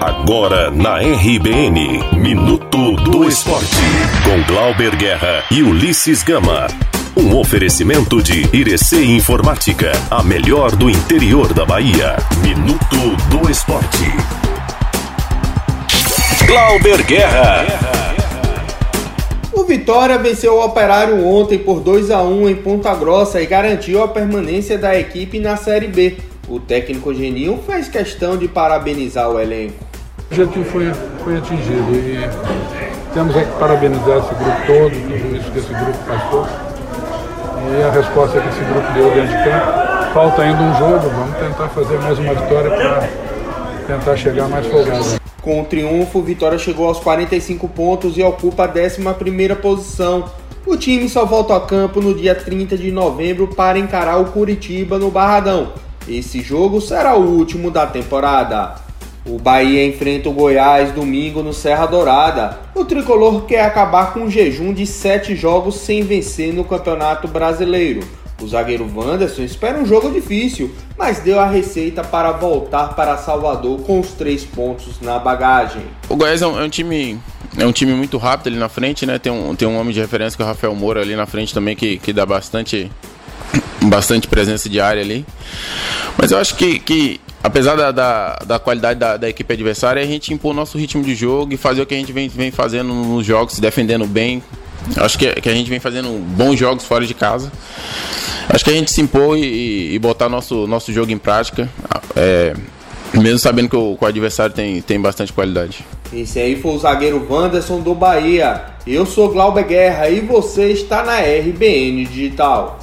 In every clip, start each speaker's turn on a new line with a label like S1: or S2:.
S1: Agora na RBN, Minuto do Esporte, com Glauber Guerra e Ulisses Gama. Um oferecimento de Irecê Informática, a melhor do interior da Bahia. Minuto do Esporte. Glauber Guerra.
S2: O Vitória venceu o Operário ontem por 2 a 1 em Ponta Grossa e garantiu a permanência da equipe na Série B. O técnico Genil fez questão de parabenizar o elenco.
S3: O objetivo foi, foi atingido e temos que parabenizar esse grupo todo, tudo isso que esse grupo passou. E a resposta que esse grupo deu dentro de campo. Falta ainda um jogo, vamos tentar fazer mais uma vitória para tentar chegar mais folgado.
S2: Com o triunfo, Vitória chegou aos 45 pontos e ocupa a 11ª posição. O time só volta a campo no dia 30 de novembro para encarar o Curitiba no Barradão. Esse jogo será o último da temporada. O Bahia enfrenta o Goiás domingo no Serra Dourada. O tricolor quer acabar com um jejum de sete jogos sem vencer no Campeonato Brasileiro. O zagueiro Wanderson espera um jogo difícil, mas deu a receita para voltar para Salvador com os três pontos na bagagem.
S4: O Goiás é um, é um time é um time muito rápido ali na frente, né? Tem um, tem um homem de referência que é o Rafael Moura ali na frente também que, que dá bastante bastante presença de área ali. Mas eu acho que, que apesar da, da, da qualidade da, da, equipe adversária, a gente impor nosso ritmo de jogo e fazer o que a gente vem, vem fazendo nos jogos, se defendendo bem. Acho que, que a gente vem fazendo bons jogos fora de casa. Acho que a gente se impor e, e botar nosso, nosso jogo em prática, é, mesmo sabendo que o, que o, adversário tem, tem bastante qualidade.
S2: Esse aí foi o zagueiro Wanderson do Bahia. Eu sou Glauber Guerra e você está na RBN Digital.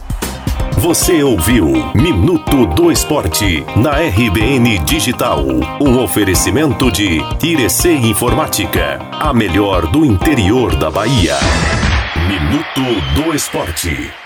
S1: Você ouviu Minuto do Esporte na RBN Digital. Um oferecimento de Irecê Informática, a melhor do interior da Bahia. Minuto do Esporte.